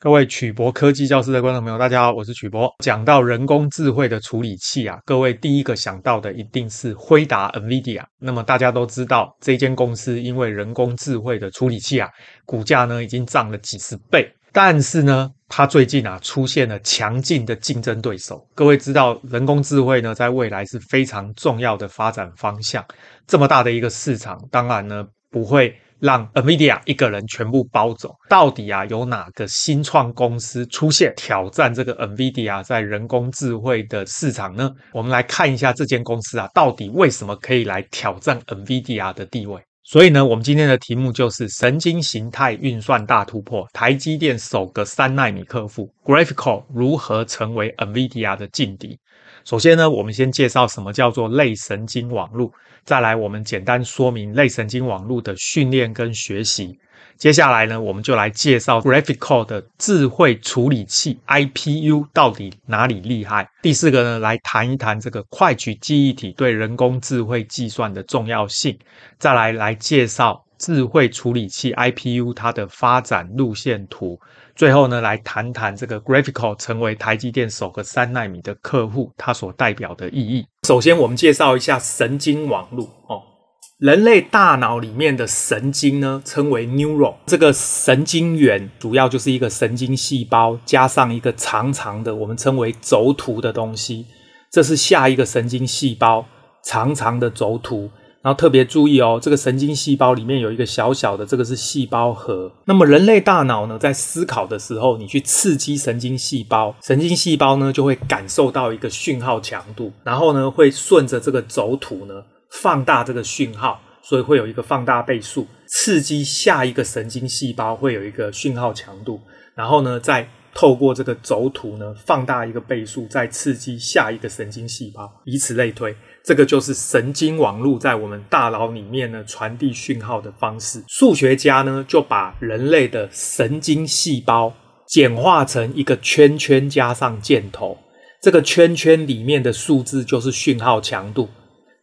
各位曲博科技教室的观众朋友，大家好，我是曲博。讲到人工智慧的处理器啊，各位第一个想到的一定是辉达 NVIDIA。那么大家都知道，这间公司因为人工智慧的处理器啊，股价呢已经涨了几十倍。但是呢，它最近啊出现了强劲的竞争对手。各位知道，人工智慧呢在未来是非常重要的发展方向。这么大的一个市场，当然呢不会。让 NVIDIA 一个人全部包走，到底啊有哪个新创公司出现挑战这个 NVIDIA 在人工智慧的市场呢？我们来看一下这间公司啊，到底为什么可以来挑战 NVIDIA 的地位？所以呢，我们今天的题目就是神经形态运算大突破，台积电首个三奈米客户 Graphcore 如何成为 NVIDIA 的劲敌？首先呢，我们先介绍什么叫做类神经网络。再来，我们简单说明类神经网络的训练跟学习。接下来呢，我们就来介绍 Graphcore 的智慧处理器 IPU 到底哪里厉害。第四个呢，来谈一谈这个快取记忆体对人工智慧计算的重要性。再来，来介绍智慧处理器 IPU 它的发展路线图。最后呢，来谈谈这个 Graphical 成为台积电首个三纳米的客户，它所代表的意义。首先，我们介绍一下神经网络哦。人类大脑里面的神经呢，称为 neuron。这个神经元主要就是一个神经细胞，加上一个长长的，我们称为轴突的东西。这是下一个神经细胞，长长的轴突。然后特别注意哦，这个神经细胞里面有一个小小的，这个是细胞核。那么人类大脑呢，在思考的时候，你去刺激神经细胞，神经细胞呢就会感受到一个讯号强度，然后呢会顺着这个轴突呢放大这个讯号，所以会有一个放大倍数，刺激下一个神经细胞会有一个讯号强度，然后呢再透过这个轴突呢放大一个倍数，再刺激下一个神经细胞，以此类推。这个就是神经网络在我们大脑里面呢传递讯号的方式。数学家呢就把人类的神经细胞简化成一个圈圈加上箭头，这个圈圈里面的数字就是讯号强度，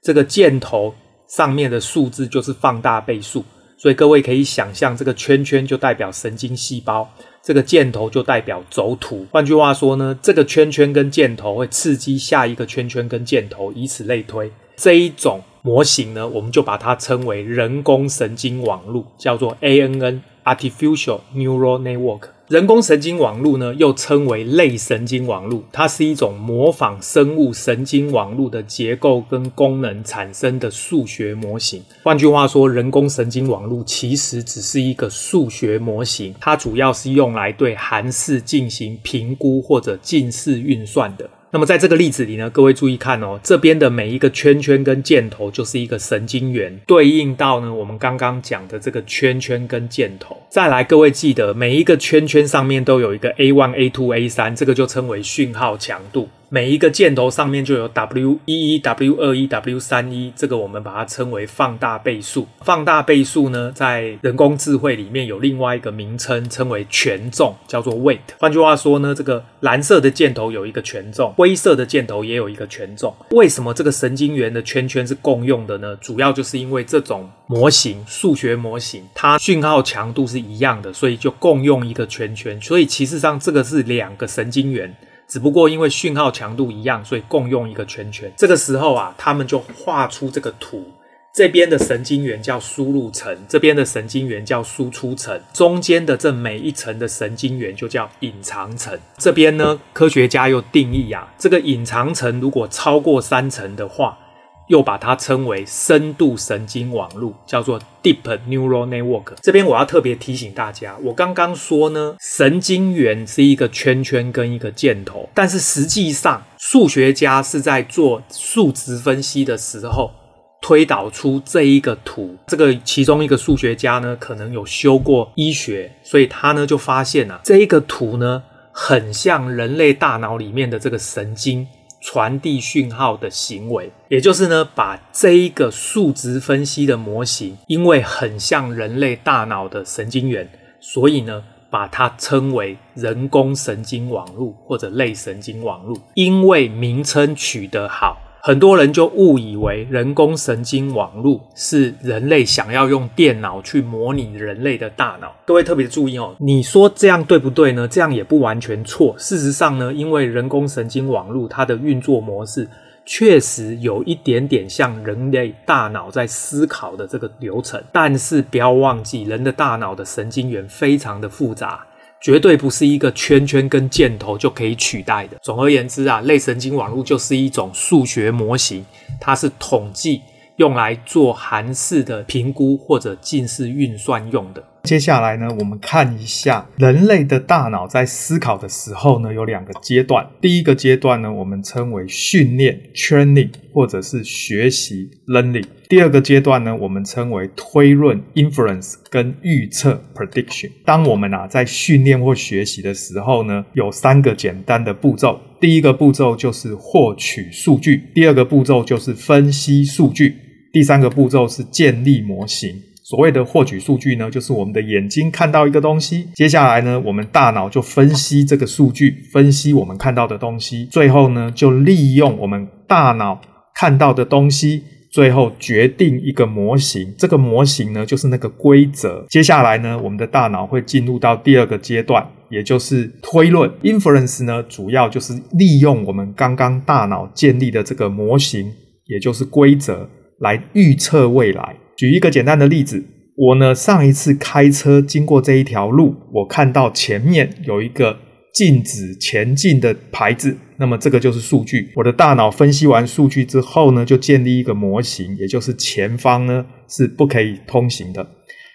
这个箭头上面的数字就是放大倍数。所以各位可以想象，这个圈圈就代表神经细胞。这个箭头就代表轴突，换句话说呢，这个圈圈跟箭头会刺激下一个圈圈跟箭头，以此类推。这一种模型呢，我们就把它称为人工神经网络，叫做 ANN（Artificial Neural Network）。人工神经网络呢，又称为类神经网络，它是一种模仿生物神经网络的结构跟功能产生的数学模型。换句话说，人工神经网络其实只是一个数学模型，它主要是用来对函数进行评估或者近似运算的。那么在这个例子里呢，各位注意看哦，这边的每一个圈圈跟箭头就是一个神经元，对应到呢我们刚刚讲的这个圈圈跟箭头。再来，各位记得每一个圈圈上面都有一个 A one、A two、A 三这个就称为讯号强度。每一个箭头上面就有 W 一一、W 二一、W 三一，这个我们把它称为放大倍数。放大倍数呢，在人工智慧里面有另外一个名称，称为权重，叫做 weight。换句话说呢，这个蓝色的箭头有一个权重，灰色的箭头也有一个权重。为什么这个神经元的圈圈是共用的呢？主要就是因为这种模型，数学模型，它讯号强度是一样的，所以就共用一个圈圈。所以其实上这个是两个神经元。只不过因为讯号强度一样，所以共用一个圈圈。这个时候啊，他们就画出这个图。这边的神经元叫输入层，这边的神经元叫输出层，中间的这每一层的神经元就叫隐藏层。这边呢，科学家又定义啊，这个隐藏层如果超过三层的话。又把它称为深度神经网络，叫做 Deep Neural Network。这边我要特别提醒大家，我刚刚说呢，神经元是一个圈圈跟一个箭头，但是实际上数学家是在做数值分析的时候推导出这一个图。这个其中一个数学家呢，可能有修过医学，所以他呢就发现啊，这一个图呢很像人类大脑里面的这个神经。传递讯号的行为，也就是呢，把这一个数值分析的模型，因为很像人类大脑的神经元，所以呢，把它称为人工神经网络或者类神经网络。因为名称取得好，很多人就误以为人工神经网络是人类想要用电脑去模拟人类的大脑。各位特别注意哦，你说这样对不对呢？这样也不完全错。事实上呢，因为人工神经网络它的运作模式确实有一点点像人类大脑在思考的这个流程，但是不要忘记，人的大脑的神经元非常的复杂。绝对不是一个圈圈跟箭头就可以取代的。总而言之啊，类神经网络就是一种数学模型，它是统计用来做函式的评估或者近似运算用的。接下来呢，我们看一下人类的大脑在思考的时候呢，有两个阶段。第一个阶段呢，我们称为训练 （training） 或者是学习 （learning）。第二个阶段呢，我们称为推论 （inference） 跟预测 （prediction）。当我们啊在训练或学习的时候呢，有三个简单的步骤。第一个步骤就是获取数据，第二个步骤就是分析数据，第三个步骤是建立模型。所谓的获取数据呢，就是我们的眼睛看到一个东西，接下来呢，我们大脑就分析这个数据，分析我们看到的东西，最后呢，就利用我们大脑看到的东西，最后决定一个模型。这个模型呢，就是那个规则。接下来呢，我们的大脑会进入到第二个阶段，也就是推论 （inference） 呢，主要就是利用我们刚刚大脑建立的这个模型，也就是规则，来预测未来。举一个简单的例子，我呢上一次开车经过这一条路，我看到前面有一个禁止前进的牌子，那么这个就是数据。我的大脑分析完数据之后呢，就建立一个模型，也就是前方呢是不可以通行的。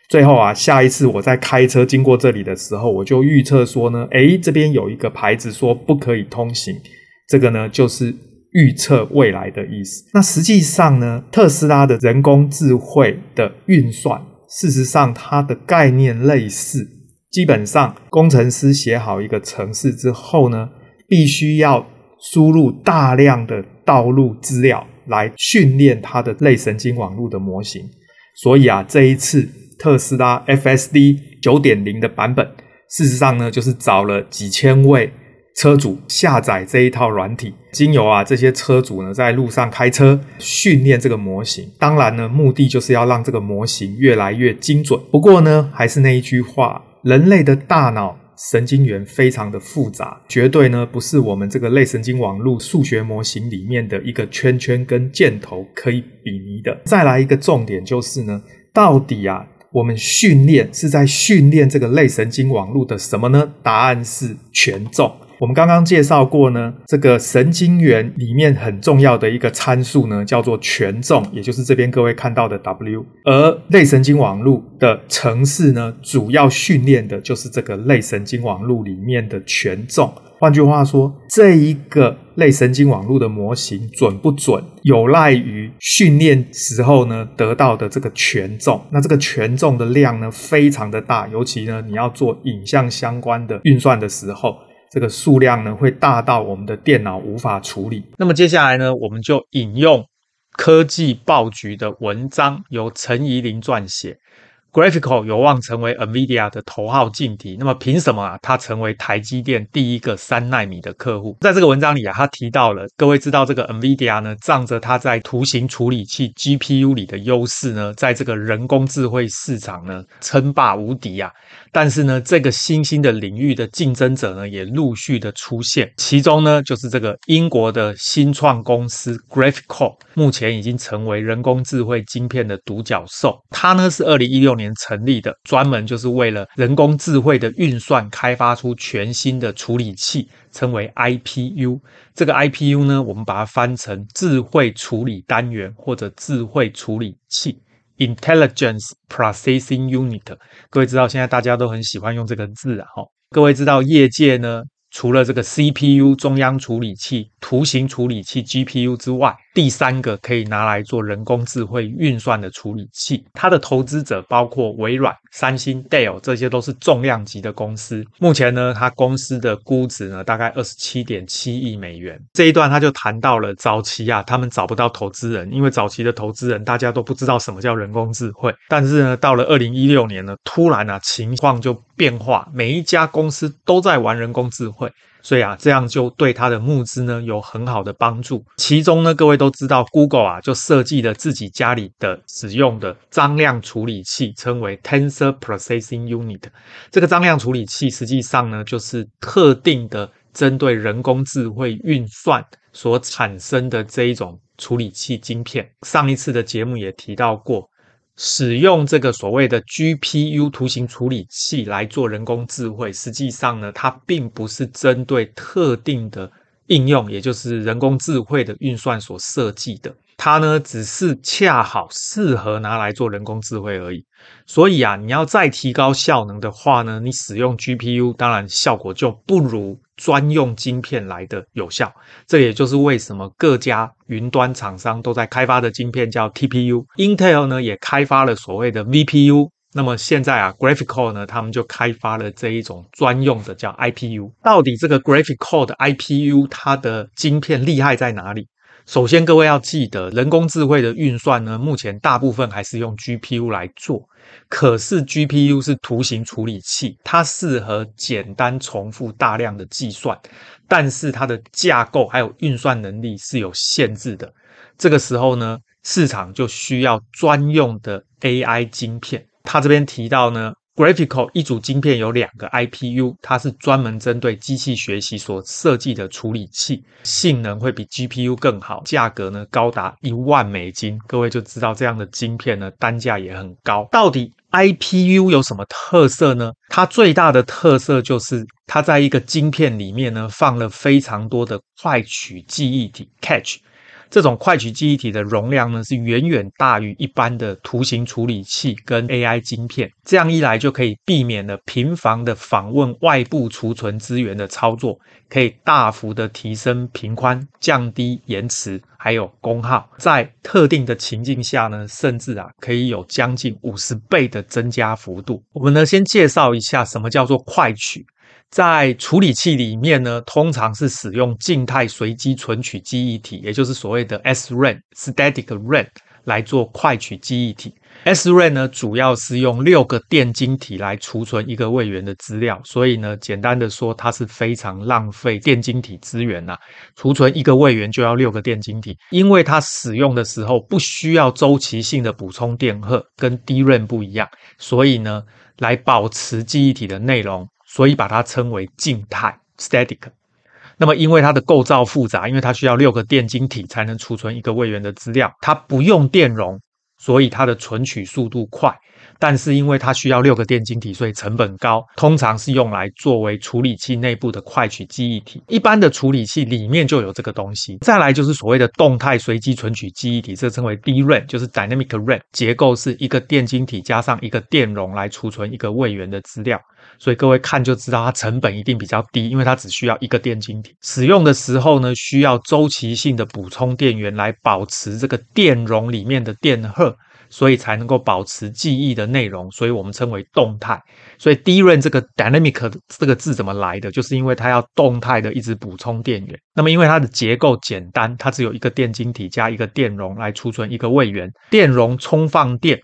最后啊，下一次我在开车经过这里的时候，我就预测说呢，诶，这边有一个牌子说不可以通行，这个呢就是。预测未来的意思。那实际上呢，特斯拉的人工智慧的运算，事实上它的概念类似。基本上，工程师写好一个程式之后呢，必须要输入大量的道路资料来训练它的类神经网络的模型。所以啊，这一次特斯拉 FSD 九点零的版本，事实上呢，就是找了几千位。车主下载这一套软体，经由啊这些车主呢在路上开车训练这个模型，当然呢目的就是要让这个模型越来越精准。不过呢还是那一句话，人类的大脑神经元非常的复杂，绝对呢不是我们这个类神经网络数学模型里面的一个圈圈跟箭头可以比拟的。再来一个重点就是呢，到底啊我们训练是在训练这个类神经网络的什么呢？答案是权重。我们刚刚介绍过呢，这个神经元里面很重要的一个参数呢，叫做权重，也就是这边各位看到的 W。而类神经网络的程式呢，主要训练的就是这个类神经网络里面的权重。换句话说，这一个类神经网络的模型准不准，有赖于训练时候呢得到的这个权重。那这个权重的量呢，非常的大，尤其呢你要做影像相关的运算的时候。这个数量呢，会大到我们的电脑无法处理。那么接下来呢，我们就引用科技报局的文章，由陈怡林撰写。Graphcore 有望成为 NVIDIA 的头号劲敌，那么凭什么啊？它成为台积电第一个三纳米的客户？在这个文章里啊，他提到了，各位知道这个 NVIDIA 呢，仗着它在图形处理器 GPU 里的优势呢，在这个人工智慧市场呢称霸无敌啊。但是呢，这个新兴的领域的竞争者呢，也陆续的出现，其中呢，就是这个英国的新创公司 Graphcore，目前已经成为人工智慧晶片的独角兽。它呢是二零一六年。成立的，专门就是为了人工智慧的运算开发出全新的处理器，称为 IPU。这个 IPU 呢，我们把它翻成智慧处理单元或者智慧处理器 （Intelligence Processing Unit）。各位知道，现在大家都很喜欢用这个字啊。哈，各位知道业界呢，除了这个 CPU 中央处理器、图形处理器 GPU 之外，第三个可以拿来做人工智慧运算的处理器，它的投资者包括微软、三星、Dell，这些都是重量级的公司。目前呢，它公司的估值呢大概二十七点七亿美元。这一段他就谈到了早期啊，他们找不到投资人，因为早期的投资人大家都不知道什么叫人工智慧。但是呢，到了二零一六年呢，突然啊情况就变化，每一家公司都在玩人工智慧。所以啊，这样就对它的募资呢有很好的帮助。其中呢，各位都知道，Google 啊就设计了自己家里的使用的张量处理器，称为 Tensor Processing Unit。这个张量处理器实际上呢，就是特定的针对人工智慧运算所产生的这一种处理器晶片。上一次的节目也提到过。使用这个所谓的 GPU 图形处理器来做人工智慧，实际上呢，它并不是针对特定的应用，也就是人工智慧的运算所设计的。它呢，只是恰好适合拿来做人工智慧而已。所以啊，你要再提高效能的话呢，你使用 GPU，当然效果就不如专用晶片来的有效。这也就是为什么各家云端厂商都在开发的晶片叫 TPU，Intel 呢也开发了所谓的 VPU。那么现在啊，Graphcore 呢，他们就开发了这一种专用的叫 IPU。到底这个 Graphcore 的 IPU 它的晶片厉害在哪里？首先，各位要记得，人工智慧的运算呢，目前大部分还是用 GPU 来做。可是 GPU 是图形处理器，它适合简单重复大量的计算，但是它的架构还有运算能力是有限制的。这个时候呢，市场就需要专用的 AI 晶片。他这边提到呢。Graphical 一组晶片有两个 IPU，它是专门针对机器学习所设计的处理器，性能会比 GPU 更好，价格呢高达一万美金。各位就知道这样的晶片呢单价也很高。到底 IPU 有什么特色呢？它最大的特色就是它在一个晶片里面呢放了非常多的快取记忆体 （cache）。这种快取记忆体的容量呢，是远远大于一般的图形处理器跟 AI 晶片。这样一来，就可以避免了频繁的访问外部储存资源的操作，可以大幅的提升频宽，降低延迟，还有功耗。在特定的情境下呢，甚至啊，可以有将近五十倍的增加幅度。我们呢，先介绍一下什么叫做快取。在处理器里面呢，通常是使用静态随机存取记忆体，也就是所谓的 SRAM（Static RAM） 来做快取记忆体。SRAM 呢，主要是用六个电晶体来储存一个位元的资料，所以呢，简单的说，它是非常浪费电晶体资源呐。储存一个位元就要六个电晶体，因为它使用的时候不需要周期性的补充电荷，跟 DRAM 不一样，所以呢，来保持记忆体的内容。所以把它称为静态 （static）。那么，因为它的构造复杂，因为它需要六个电晶体才能储存一个位元的资料，它不用电容，所以它的存取速度快。但是因为它需要六个电晶体，所以成本高，通常是用来作为处理器内部的快取记忆体。一般的处理器里面就有这个东西。再来就是所谓的动态随机存取记忆体，这称为 DRAM，就是 Dynamic RAM，结构是一个电晶体加上一个电容来储存一个位元的资料。所以各位看就知道，它成本一定比较低，因为它只需要一个电晶体。使用的时候呢，需要周期性的补充电源来保持这个电容里面的电荷。所以才能够保持记忆的内容，所以我们称为动态。所以 DRAM 这个 dynamic 这个字怎么来的？就是因为它要动态的一直补充电源。那么因为它的结构简单，它只有一个电晶体加一个电容来储存一个位元，电容充放电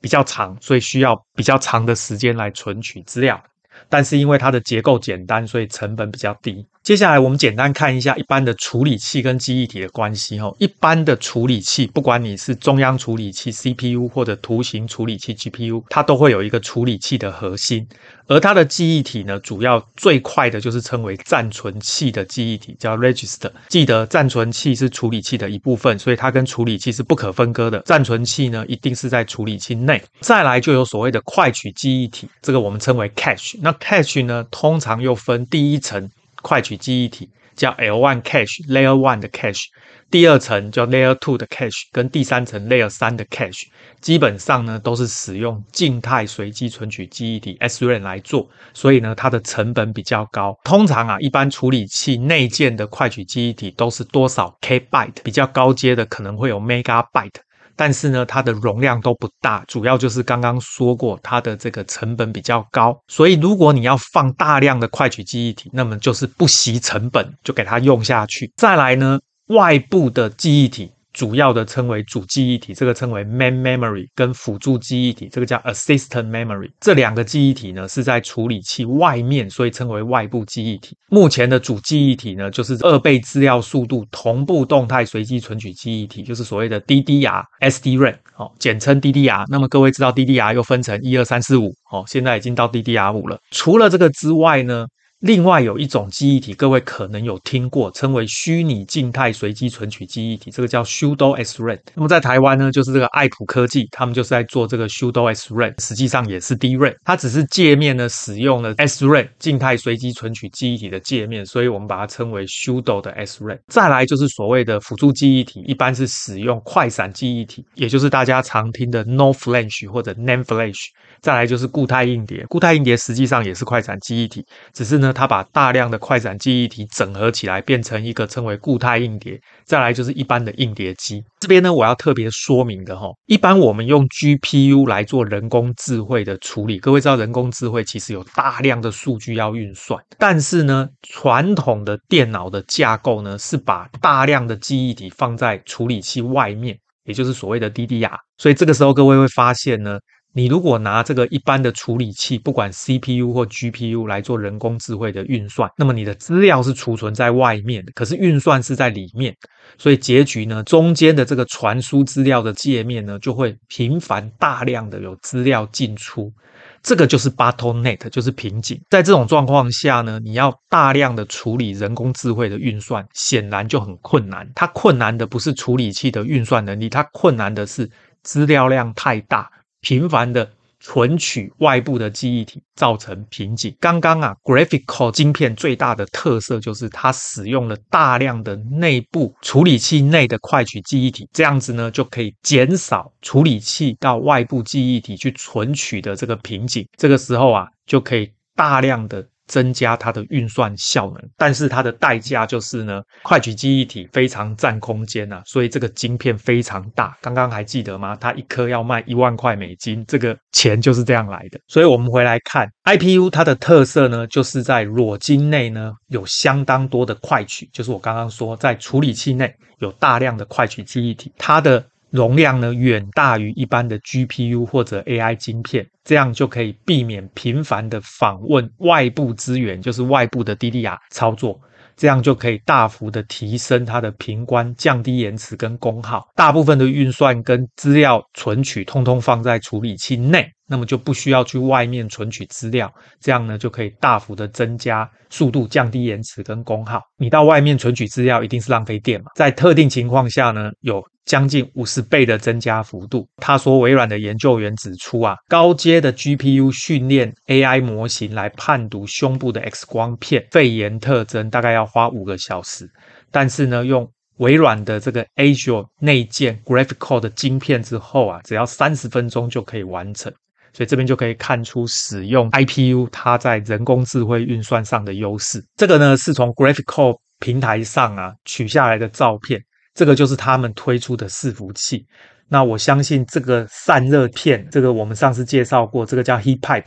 比较长，所以需要比较长的时间来存取资料。但是因为它的结构简单，所以成本比较低。接下来我们简单看一下一般的处理器跟记忆体的关系哦。一般的处理器，不管你是中央处理器 CPU 或者图形处理器 GPU，它都会有一个处理器的核心。而它的记忆体呢，主要最快的就是称为暂存器的记忆体，叫 register。记得暂存器是处理器的一部分，所以它跟处理器是不可分割的。暂存器呢，一定是在处理器内。再来就有所谓的快取记忆体，这个我们称为 cache。那 cache 呢，通常又分第一层快取记忆体。叫 L1 cache，Layer One 的 cache，第二层叫 Layer Two 的 cache，跟第三层 Layer 三的 cache，基本上呢都是使用静态随机存取记忆体 SRAM 来做，所以呢它的成本比较高。通常啊，一般处理器内建的快取记忆体都是多少 K byte，比较高阶的可能会有 Megabyte。但是呢，它的容量都不大，主要就是刚刚说过，它的这个成本比较高，所以如果你要放大量的快取记忆体，那么就是不惜成本就给它用下去。再来呢，外部的记忆体主要的称为主记忆体，这个称为 main memory，跟辅助记忆体，这个叫 assistant memory。这两个记忆体呢是在处理器外面，所以称为外部记忆体。目前的主记忆体呢就是二倍资料速度同步动态随机存取记忆体，就是所谓的 DDR SDRAM，哦，简称 DDR。那么各位知道 DDR 又分成一二三四五，哦，现在已经到 DDR 五了。除了这个之外呢，另外有一种记忆体，各位可能有听过，称为虚拟静态随机存取记忆体，这个叫 Pseudo SRAM。那么在台湾呢，就是这个爱普科技，他们就是在做这个 Pseudo SRAM，实际上也是 DRAM，它只是界面呢使用了 SRAM 静态随机存取记忆体的界面，所以我们把它称为 Pseudo 的 SRAM。再来就是所谓的辅助记忆体，一般是使用快闪记忆体，也就是大家常听的 No Flash 或者 NAND Flash。再来就是固态硬碟，固态硬碟实际上也是快闪记忆体，只是呢，它把大量的快闪记忆体整合起来，变成一个称为固态硬碟。再来就是一般的硬碟机，这边呢，我要特别说明的哈，一般我们用 GPU 来做人工智慧的处理，各位知道人工智慧其实有大量的数据要运算，但是呢，传统的电脑的架构呢，是把大量的记忆体放在处理器外面，也就是所谓的 DDR，所以这个时候各位会发现呢。你如果拿这个一般的处理器，不管 CPU 或 GPU 来做人工智慧的运算，那么你的资料是储存在外面的，可是运算是在里面，所以结局呢，中间的这个传输资料的界面呢，就会频繁大量的有资料进出，这个就是 bottleneck，就是瓶颈。在这种状况下呢，你要大量的处理人工智慧的运算，显然就很困难。它困难的不是处理器的运算能力，它困难的是资料量太大。频繁的存取外部的记忆体造成瓶颈。刚刚啊，Graphical 晶片最大的特色就是它使用了大量的内部处理器内的快取记忆体，这样子呢就可以减少处理器到外部记忆体去存取的这个瓶颈。这个时候啊，就可以大量的。增加它的运算效能，但是它的代价就是呢，快取记忆体非常占空间啊，所以这个晶片非常大。刚刚还记得吗？它一颗要卖一万块美金，这个钱就是这样来的。所以我们回来看 IPU，它的特色呢，就是在裸晶内呢有相当多的快取，就是我刚刚说在处理器内有大量的快取记忆体，它的。容量呢，远大于一般的 GPU 或者 AI 晶片，这样就可以避免频繁的访问外部资源，就是外部的 DDR 操作，这样就可以大幅的提升它的频宽，降低延迟跟功耗。大部分的运算跟资料存取通通放在处理器内，那么就不需要去外面存取资料，这样呢就可以大幅的增加速度，降低延迟跟功耗。你到外面存取资料一定是浪费电嘛，在特定情况下呢，有。将近五十倍的增加幅度。他说，微软的研究员指出啊，高阶的 GPU 训练 AI 模型来判读胸部的 X 光片肺炎特征，大概要花五个小时。但是呢，用微软的这个 Azure 内建 Graphcore 的晶片之后啊，只要三十分钟就可以完成。所以这边就可以看出使用 IPU 它在人工智慧运算上的优势。这个呢，是从 Graphical 平台上啊取下来的照片。这个就是他们推出的伺服器。那我相信这个散热片，这个我们上次介绍过，这个叫 Heat Pipe。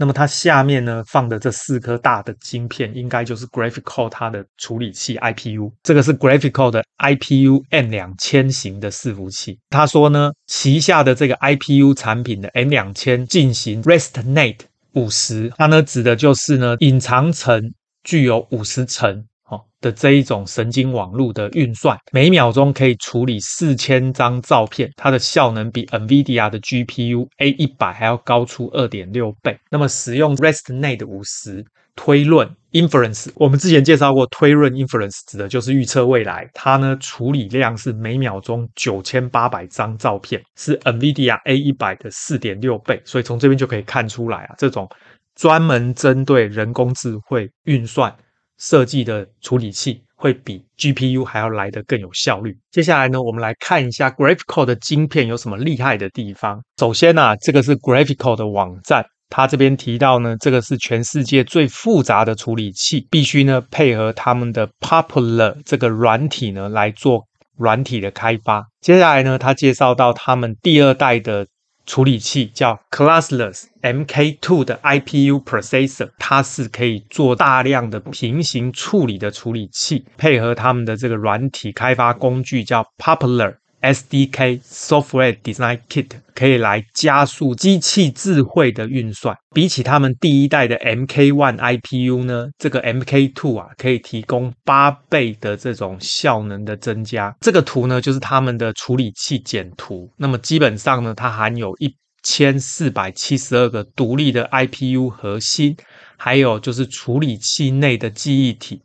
那么它下面呢放的这四颗大的晶片，应该就是 graphico 它的处理器 IPU。这个是 graphico 的 IPU N2000 型的伺服器。他说呢，旗下的这个 IPU 产品的 N2000 进行 RestNet 50，它呢指的就是呢隐藏层具有五十层。哦的这一种神经网络的运算，每秒钟可以处理四千张照片，它的效能比 NVIDIA 的 GPU A100 还要高出二点六倍。那么使用 RESTNET 五十推论 inference，我们之前介绍过，推论 inference 指的就是预测未来，它呢处理量是每秒钟九千八百张照片，是 NVIDIA A100 的四点六倍。所以从这边就可以看出来啊，这种专门针对人工智慧运算。设计的处理器会比 GPU 还要来得更有效率。接下来呢，我们来看一下 graphico 的晶片有什么厉害的地方。首先呢、啊，这个是 graphico 的网站，它这边提到呢，这个是全世界最复杂的处理器，必须呢配合他们的 Popular 这个软体呢来做软体的开发。接下来呢，他介绍到他们第二代的。处理器叫 Classless MK2 的 IPU processor，它是可以做大量的平行处理的处理器，配合他们的这个软体开发工具叫 Popular SDK Software Design Kit 可以来加速机器智慧的运算。比起他们第一代的 MK1 IPU 呢，这个 MK2 啊可以提供八倍的这种效能的增加。这个图呢就是他们的处理器简图。那么基本上呢，它含有一千四百七十二个独立的 IPU 核心，还有就是处理器内的记忆体。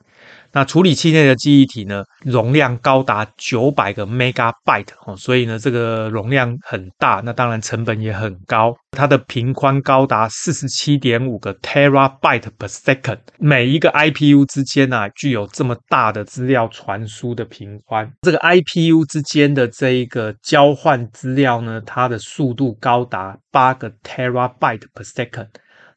那处理器内的记忆体呢，容量高达九百个 megabyte 哦，所以呢，这个容量很大，那当然成本也很高。它的频宽高达四十七点五个 terabyte per second，每一个 IPU 之间啊，具有这么大的资料传输的频宽。这个 IPU 之间的这一个交换资料呢，它的速度高达八个 terabyte per second。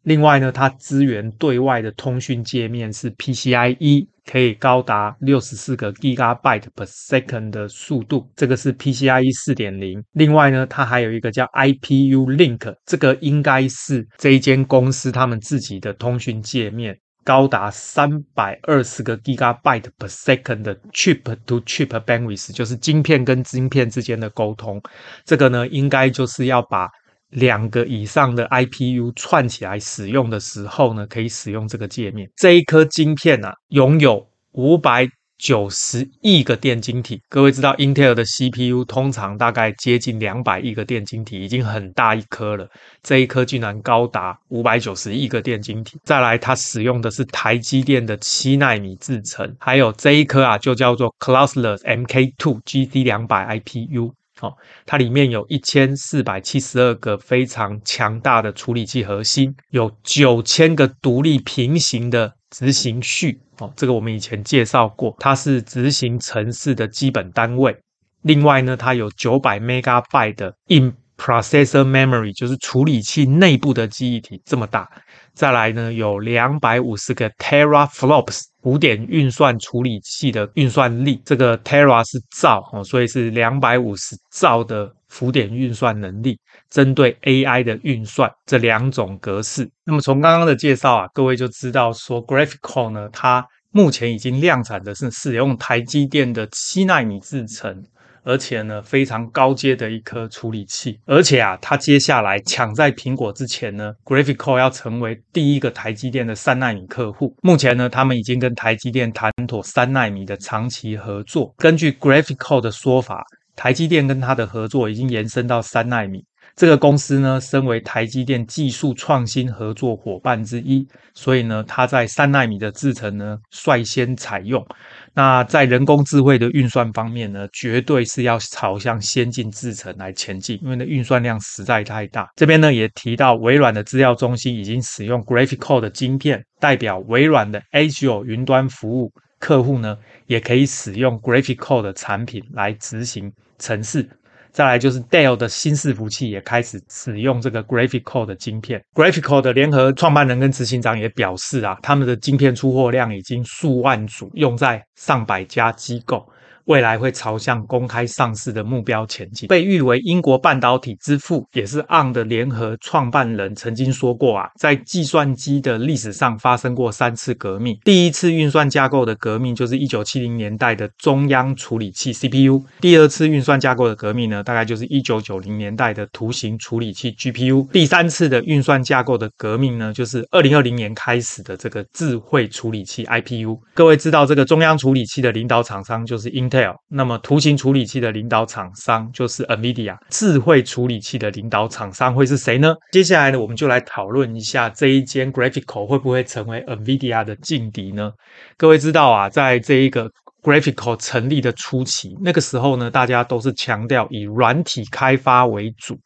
另外呢，它支援对外的通讯界面是 PCIe，可以高达六十四个 Gigabyte per second 的速度，这个是 PCIe 四点零。另外呢，它还有一个叫 IPU Link，这个应该是这一间公司他们自己的通讯界面，高达三百二十个 Gigabyte per second 的 Chip to Chip Bandwidth，就是晶片跟晶片之间的沟通。这个呢，应该就是要把。两个以上的 IPU 串起来使用的时候呢，可以使用这个界面。这一颗晶片啊，拥有五百九十亿个电晶体。各位知道，Intel 的 CPU 通常大概接近两百亿个电晶体，已经很大一颗了。这一颗竟然高达五百九十亿个电晶体。再来，它使用的是台积电的七纳米制程，还有这一颗啊，就叫做 Cloudless MK2 GC 两百 IPU。哦，它里面有一千四百七十二个非常强大的处理器核心，有九千个独立平行的执行序。哦，这个我们以前介绍过，它是执行程式的基本单位。另外呢，它有九百 megabyte 的 in processor memory，就是处理器内部的记忆体，这么大。再来呢，有两百五十个 teraflops 浮点运算处理器的运算力，这个 tera 是兆哦，所以是两百五十兆的浮点运算能力，针对 AI 的运算这两种格式。那么从刚刚的介绍啊，各位就知道说 Graphcore 呢，它目前已经量产的是使用台积电的七纳米制程。而且呢，非常高阶的一颗处理器，而且啊，它接下来抢在苹果之前呢，Graphcore 要成为第一个台积电的三纳米客户。目前呢，他们已经跟台积电谈妥三纳米的长期合作。根据 Graphcore 的说法，台积电跟它的合作已经延伸到三纳米。这个公司呢，身为台积电技术创新合作伙伴之一，所以呢，它在三纳米的制程呢，率先采用。那在人工智慧的运算方面呢，绝对是要朝向先进制程来前进，因为呢，运算量实在太大。这边呢，也提到微软的资料中心已经使用 Graphcore 的晶片，代表微软的 Azure 云端服务客户呢，也可以使用 Graphcore 的产品来执行程式。再来就是 Dell 的新式服器也开始使用这个 Graphcore 的晶片。Graphcore 的联合创办人跟执行长也表示啊，他们的晶片出货量已经数万组，用在上百家机构。未来会朝向公开上市的目标前进。被誉为英国半导体之父，也是 ARM 的联合创办人，曾经说过啊，在计算机的历史上发生过三次革命。第一次运算架构的革命就是一九七零年代的中央处理器 CPU。第二次运算架构的革命呢，大概就是一九九零年代的图形处理器 GPU。第三次的运算架构的革命呢，就是二零二零年开始的这个智慧处理器 IPU。各位知道这个中央处理器的领导厂商就是 Intel。那么图形处理器的领导厂商就是 NVIDIA，智慧处理器的领导厂商会是谁呢？接下来呢，我们就来讨论一下这一间 Graphical 会不会成为 NVIDIA 的劲敌呢？各位知道啊，在这一个 Graphcore 成立的初期，那个时候呢，大家都是强调以软体开发为主，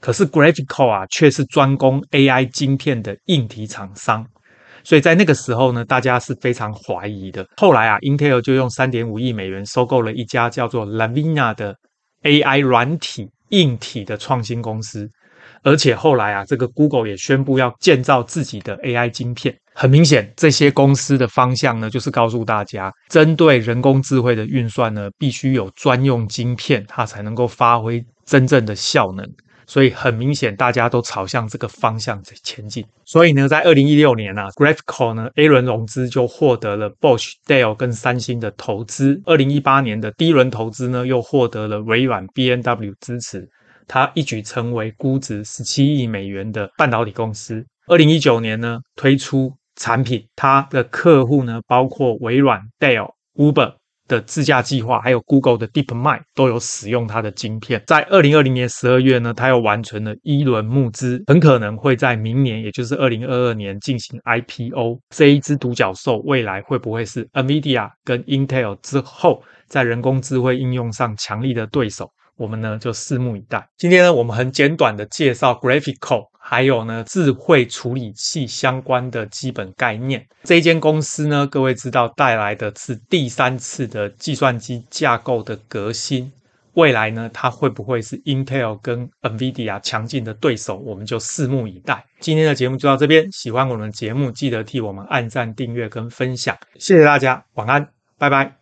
可是 Graphcore 啊，却是专攻 AI 晶片的硬体厂商。所以在那个时候呢，大家是非常怀疑的。后来啊，Intel 就用三点五亿美元收购了一家叫做 Lavina 的 AI 软体硬体的创新公司。而且后来啊，这个 Google 也宣布要建造自己的 AI 晶片。很明显，这些公司的方向呢，就是告诉大家，针对人工智慧的运算呢，必须有专用晶片，它才能够发挥真正的效能。所以很明显大家都朝向这个方向在前进。所以呢，在二零一六年啊，Graphcore 呢 A 轮融资就获得了 Bosch、Dell 跟三星的投资。二零一八年的第一轮投资呢，又获得了微软、B、N、W 支持，它一举成为估值十七亿美元的半导体公司。二零一九年呢，推出产品，它的客户呢，包括微软、Dell、Uber。的自驾计划，还有 Google 的 DeepMind 都有使用它的晶片。在二零二零年十二月呢，它又完成了一轮募资，很可能会在明年，也就是二零二二年进行 IPO。这一只独角兽未来会不会是 NVIDIA 跟 Intel 之后在人工智慧应用上强力的对手？我们呢就拭目以待。今天呢，我们很简短的介绍 graphico。还有呢，智慧处理器相关的基本概念。这一间公司呢，各位知道带来的是第三次的计算机架构的革新。未来呢，它会不会是 Intel 跟 NVIDIA 强劲的对手？我们就拭目以待。今天的节目就到这边，喜欢我们的节目，记得替我们按赞、订阅跟分享。谢谢大家，晚安，拜拜。